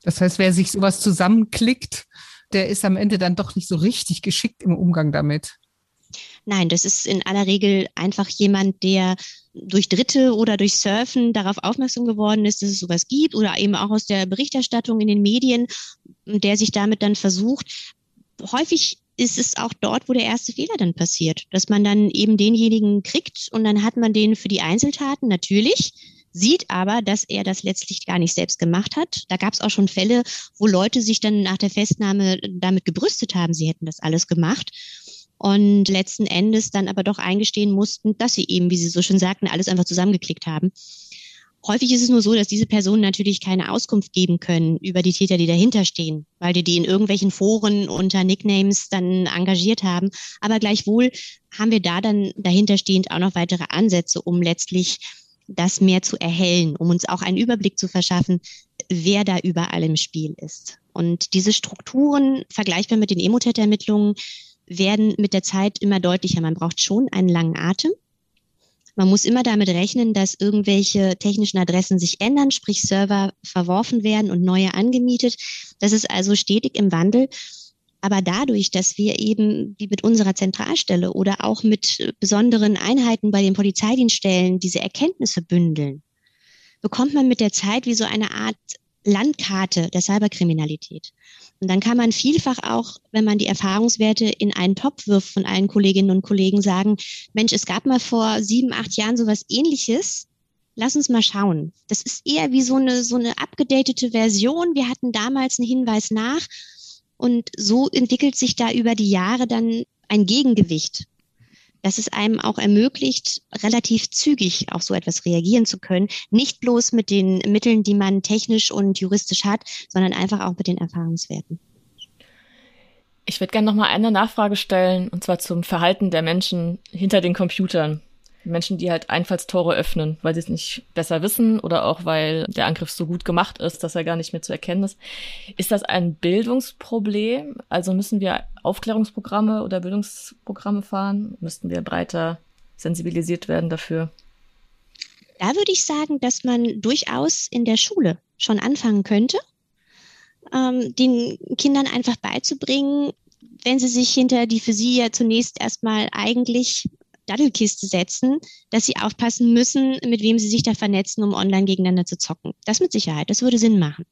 Das heißt, wer sich sowas zusammenklickt, der ist am Ende dann doch nicht so richtig geschickt im Umgang damit. Nein, das ist in aller Regel einfach jemand, der durch Dritte oder durch Surfen darauf aufmerksam geworden ist, dass es sowas gibt oder eben auch aus der Berichterstattung in den Medien, der sich damit dann versucht. Häufig ist es auch dort, wo der erste Fehler dann passiert, dass man dann eben denjenigen kriegt und dann hat man den für die Einzeltaten natürlich sieht aber, dass er das letztlich gar nicht selbst gemacht hat. Da gab es auch schon Fälle, wo Leute sich dann nach der Festnahme damit gebrüstet haben, sie hätten das alles gemacht und letzten Endes dann aber doch eingestehen mussten, dass sie eben, wie Sie so schön sagten, alles einfach zusammengeklickt haben. Häufig ist es nur so, dass diese Personen natürlich keine Auskunft geben können über die Täter, die dahinter stehen, weil die die in irgendwelchen Foren unter Nicknames dann engagiert haben. Aber gleichwohl haben wir da dann dahinterstehend auch noch weitere Ansätze, um letztlich das mehr zu erhellen, um uns auch einen Überblick zu verschaffen, wer da überall im Spiel ist. Und diese Strukturen, vergleichbar mit den Emotet-Ermittlungen, werden mit der Zeit immer deutlicher. Man braucht schon einen langen Atem. Man muss immer damit rechnen, dass irgendwelche technischen Adressen sich ändern, sprich Server verworfen werden und neue angemietet. Das ist also stetig im Wandel. Aber dadurch, dass wir eben wie mit unserer Zentralstelle oder auch mit besonderen Einheiten bei den Polizeidienststellen diese Erkenntnisse bündeln, bekommt man mit der Zeit wie so eine Art Landkarte der Cyberkriminalität. Und dann kann man vielfach auch, wenn man die Erfahrungswerte in einen Topf wirft von allen Kolleginnen und Kollegen, sagen, Mensch, es gab mal vor sieben, acht Jahren sowas ähnliches. Lass uns mal schauen. Das ist eher wie so eine, so eine abgedatete Version. Wir hatten damals einen Hinweis nach und so entwickelt sich da über die Jahre dann ein Gegengewicht, dass es einem auch ermöglicht, relativ zügig auf so etwas reagieren zu können. Nicht bloß mit den Mitteln, die man technisch und juristisch hat, sondern einfach auch mit den Erfahrungswerten. Ich würde gerne noch mal eine Nachfrage stellen, und zwar zum Verhalten der Menschen hinter den Computern. Menschen, die halt Einfallstore öffnen, weil sie es nicht besser wissen oder auch weil der Angriff so gut gemacht ist, dass er gar nicht mehr zu erkennen ist. Ist das ein Bildungsproblem? Also müssen wir Aufklärungsprogramme oder Bildungsprogramme fahren? Müssten wir breiter sensibilisiert werden dafür? Da würde ich sagen, dass man durchaus in der Schule schon anfangen könnte, ähm, den Kindern einfach beizubringen, wenn sie sich hinter die für sie ja zunächst erstmal eigentlich Daddelkiste setzen, dass sie aufpassen müssen, mit wem sie sich da vernetzen, um online gegeneinander zu zocken. Das mit Sicherheit, das würde Sinn machen.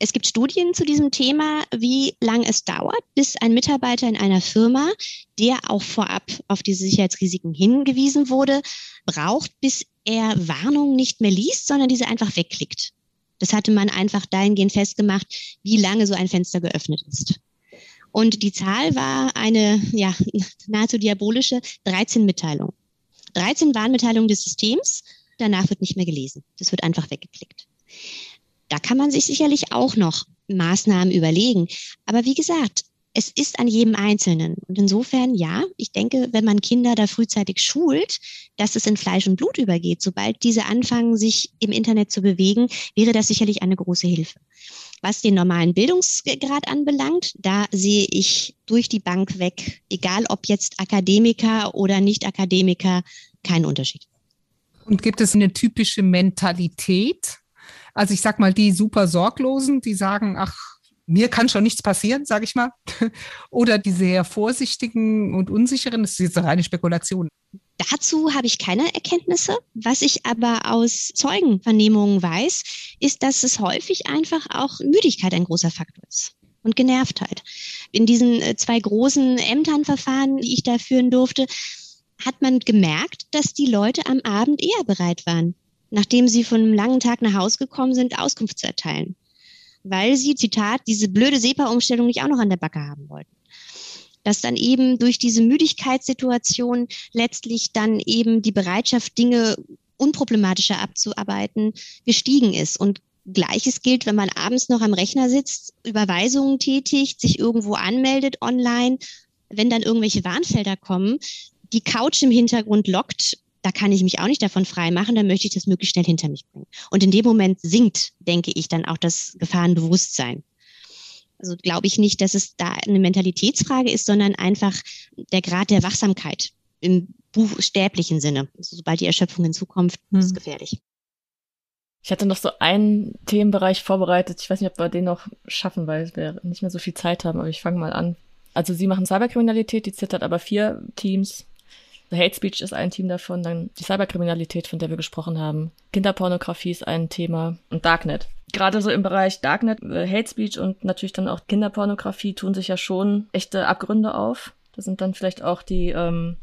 Es gibt Studien zu diesem Thema, wie lange es dauert, bis ein Mitarbeiter in einer Firma, der auch vorab auf diese Sicherheitsrisiken hingewiesen wurde, braucht, bis er Warnungen nicht mehr liest, sondern diese einfach wegklickt. Das hatte man einfach dahingehend festgemacht, wie lange so ein Fenster geöffnet ist. Und die Zahl war eine, ja, nahezu diabolische 13 Mitteilungen. 13 Warnmitteilungen des Systems, danach wird nicht mehr gelesen. Das wird einfach weggeklickt. Da kann man sich sicherlich auch noch Maßnahmen überlegen. Aber wie gesagt, es ist an jedem Einzelnen. Und insofern, ja, ich denke, wenn man Kinder da frühzeitig schult, dass es in Fleisch und Blut übergeht, sobald diese anfangen, sich im Internet zu bewegen, wäre das sicherlich eine große Hilfe. Was den normalen Bildungsgrad anbelangt, da sehe ich durch die Bank weg, egal ob jetzt Akademiker oder Nicht-Akademiker, keinen Unterschied. Und gibt es eine typische Mentalität? Also ich sag mal, die super Sorglosen, die sagen, ach, mir kann schon nichts passieren, sage ich mal. Oder die sehr vorsichtigen und unsicheren, das ist jetzt eine reine Spekulation. Dazu habe ich keine Erkenntnisse. Was ich aber aus Zeugenvernehmungen weiß, ist, dass es häufig einfach auch Müdigkeit ein großer Faktor ist und Genervtheit. In diesen äh, zwei großen Ämternverfahren, die ich da führen durfte, hat man gemerkt, dass die Leute am Abend eher bereit waren, nachdem sie von einem langen Tag nach Hause gekommen sind, Auskunft zu erteilen weil sie, Zitat, diese blöde SEPA-Umstellung nicht auch noch an der Backe haben wollten. Dass dann eben durch diese Müdigkeitssituation letztlich dann eben die Bereitschaft, Dinge unproblematischer abzuarbeiten, gestiegen ist. Und Gleiches gilt, wenn man abends noch am Rechner sitzt, Überweisungen tätigt, sich irgendwo anmeldet online, wenn dann irgendwelche Warnfelder kommen, die Couch im Hintergrund lockt da kann ich mich auch nicht davon frei machen, dann möchte ich das möglichst schnell hinter mich bringen. Und in dem Moment sinkt, denke ich, dann auch das Gefahrenbewusstsein. Also glaube ich nicht, dass es da eine Mentalitätsfrage ist, sondern einfach der Grad der Wachsamkeit im buchstäblichen Sinne. Also sobald die Erschöpfung hinzukommt, hm. ist es gefährlich. Ich hatte noch so einen Themenbereich vorbereitet. Ich weiß nicht, ob wir den noch schaffen, weil wir nicht mehr so viel Zeit haben, aber ich fange mal an. Also Sie machen Cyberkriminalität, die zittert aber vier Teams Hate Speech ist ein Team davon, dann die Cyberkriminalität, von der wir gesprochen haben. Kinderpornografie ist ein Thema und Darknet. Gerade so im Bereich Darknet, äh, Hate Speech und natürlich dann auch Kinderpornografie tun sich ja schon echte Abgründe auf. Da sind dann vielleicht auch die ähm,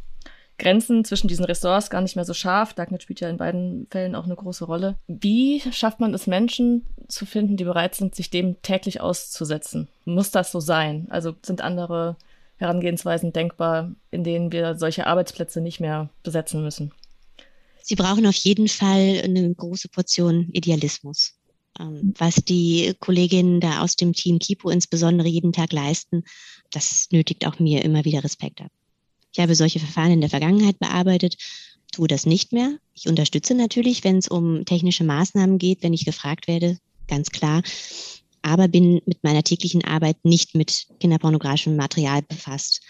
Grenzen zwischen diesen Ressorts gar nicht mehr so scharf. Darknet spielt ja in beiden Fällen auch eine große Rolle. Wie schafft man es, Menschen zu finden, die bereit sind, sich dem täglich auszusetzen? Muss das so sein? Also sind andere Herangehensweisen denkbar, in denen wir solche Arbeitsplätze nicht mehr besetzen müssen? Sie brauchen auf jeden Fall eine große Portion Idealismus. Ähm, was die Kolleginnen da aus dem Team Kipo insbesondere jeden Tag leisten, das nötigt auch mir immer wieder Respekt ab. Ich habe solche Verfahren in der Vergangenheit bearbeitet, tue das nicht mehr. Ich unterstütze natürlich, wenn es um technische Maßnahmen geht, wenn ich gefragt werde, ganz klar aber bin mit meiner täglichen Arbeit nicht mit kinderpornografischem Material befasst.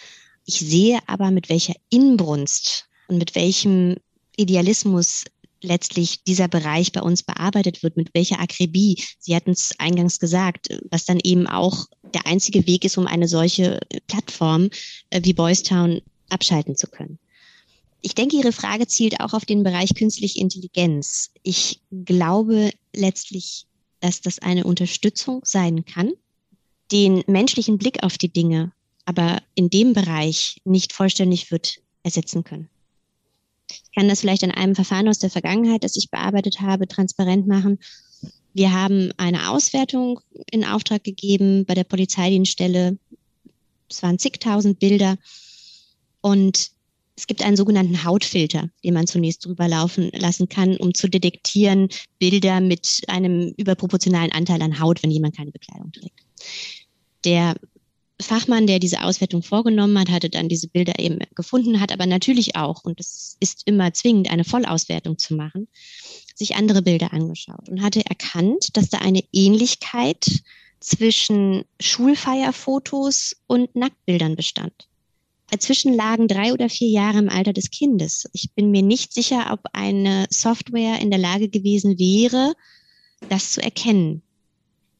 Ich sehe aber, mit welcher Inbrunst und mit welchem Idealismus letztlich dieser Bereich bei uns bearbeitet wird, mit welcher Akribie. Sie hatten es eingangs gesagt, was dann eben auch der einzige Weg ist, um eine solche Plattform äh, wie Boys Town abschalten zu können. Ich denke, Ihre Frage zielt auch auf den Bereich künstliche Intelligenz. Ich glaube letztlich dass das eine Unterstützung sein kann, den menschlichen Blick auf die Dinge aber in dem Bereich nicht vollständig wird ersetzen können. Ich kann das vielleicht an einem Verfahren aus der Vergangenheit, das ich bearbeitet habe, transparent machen. Wir haben eine Auswertung in Auftrag gegeben bei der Polizeidienststelle. Es waren zigtausend Bilder und es gibt einen sogenannten Hautfilter, den man zunächst drüber laufen lassen kann, um zu detektieren Bilder mit einem überproportionalen Anteil an Haut, wenn jemand keine Bekleidung trägt. Der Fachmann, der diese Auswertung vorgenommen hat, hatte dann diese Bilder eben gefunden, hat aber natürlich auch, und es ist immer zwingend, eine Vollauswertung zu machen, sich andere Bilder angeschaut und hatte erkannt, dass da eine Ähnlichkeit zwischen Schulfeierfotos und Nacktbildern bestand. Dazwischen lagen drei oder vier Jahre im Alter des Kindes. Ich bin mir nicht sicher, ob eine Software in der Lage gewesen wäre, das zu erkennen.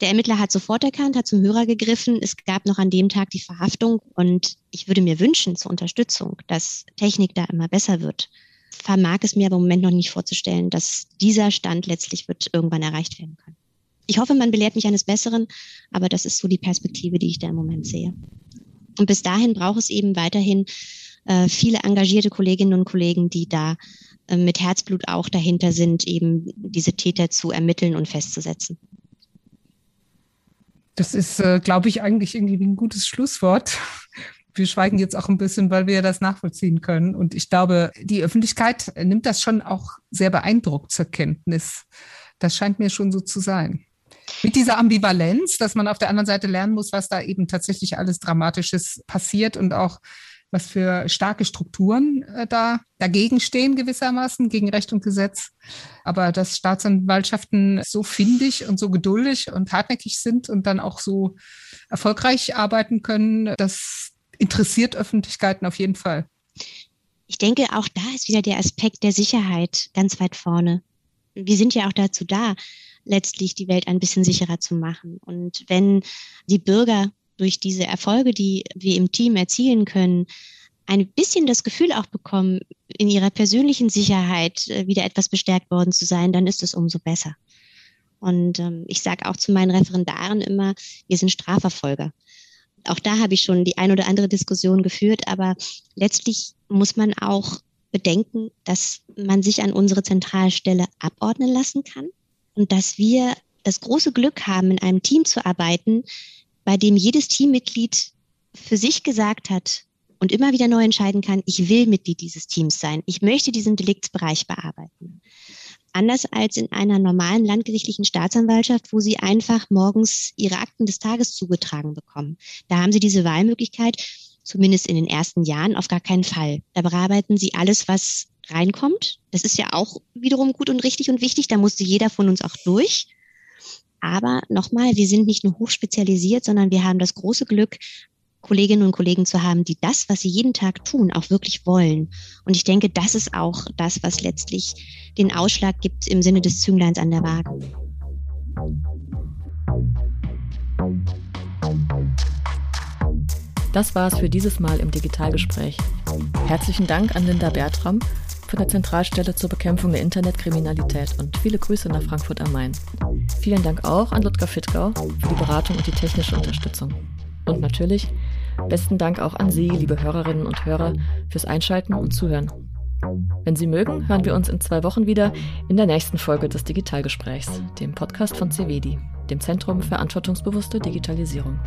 Der Ermittler hat sofort erkannt, hat zum Hörer gegriffen. Es gab noch an dem Tag die Verhaftung und ich würde mir wünschen zur Unterstützung, dass Technik da immer besser wird. Vermag es mir aber im Moment noch nicht vorzustellen, dass dieser Stand letztlich wird irgendwann erreicht werden können. Ich hoffe, man belehrt mich eines Besseren, aber das ist so die Perspektive, die ich da im Moment sehe. Und bis dahin braucht es eben weiterhin äh, viele engagierte Kolleginnen und Kollegen, die da äh, mit Herzblut auch dahinter sind, eben diese Täter zu ermitteln und festzusetzen. Das ist, äh, glaube ich, eigentlich irgendwie ein gutes Schlusswort. Wir schweigen jetzt auch ein bisschen, weil wir das nachvollziehen können. Und ich glaube, die Öffentlichkeit nimmt das schon auch sehr beeindruckt zur Kenntnis. Das scheint mir schon so zu sein. Mit dieser Ambivalenz, dass man auf der anderen Seite lernen muss, was da eben tatsächlich alles Dramatisches passiert und auch was für starke Strukturen äh, da dagegen stehen gewissermaßen, gegen Recht und Gesetz. Aber dass Staatsanwaltschaften so findig und so geduldig und hartnäckig sind und dann auch so erfolgreich arbeiten können, das interessiert Öffentlichkeiten auf jeden Fall. Ich denke, auch da ist wieder der Aspekt der Sicherheit ganz weit vorne. Wir sind ja auch dazu da, letztlich die Welt ein bisschen sicherer zu machen. Und wenn die Bürger durch diese Erfolge, die wir im Team erzielen können, ein bisschen das Gefühl auch bekommen, in ihrer persönlichen Sicherheit äh, wieder etwas bestärkt worden zu sein, dann ist es umso besser. Und ähm, ich sage auch zu meinen Referendaren immer, wir sind Strafverfolger. Auch da habe ich schon die ein oder andere Diskussion geführt, aber letztlich muss man auch bedenken, dass man sich an unsere Zentralstelle abordnen lassen kann und dass wir das große Glück haben, in einem Team zu arbeiten, bei dem jedes Teammitglied für sich gesagt hat und immer wieder neu entscheiden kann, ich will Mitglied dieses Teams sein, ich möchte diesen Deliktsbereich bearbeiten. Anders als in einer normalen landgerichtlichen Staatsanwaltschaft, wo sie einfach morgens ihre Akten des Tages zugetragen bekommen. Da haben sie diese Wahlmöglichkeit, zumindest in den ersten Jahren, auf gar keinen Fall. Da bearbeiten sie alles, was reinkommt. Das ist ja auch wiederum gut und richtig und wichtig. Da musste jeder von uns auch durch. Aber nochmal, wir sind nicht nur hochspezialisiert, sondern wir haben das große Glück, Kolleginnen und Kollegen zu haben, die das, was sie jeden Tag tun, auch wirklich wollen. Und ich denke, das ist auch das, was letztlich den Ausschlag gibt im Sinne des Züngleins an der Waage. Das war es für dieses Mal im Digitalgespräch. Herzlichen Dank an Linda Bertram von der Zentralstelle zur Bekämpfung der Internetkriminalität und viele Grüße nach Frankfurt am Main. Vielen Dank auch an Ludger Fittgau für die Beratung und die technische Unterstützung. Und natürlich besten Dank auch an Sie, liebe Hörerinnen und Hörer, fürs Einschalten und Zuhören. Wenn Sie mögen, hören wir uns in zwei Wochen wieder in der nächsten Folge des Digitalgesprächs, dem Podcast von CVD, dem Zentrum für verantwortungsbewusste Digitalisierung.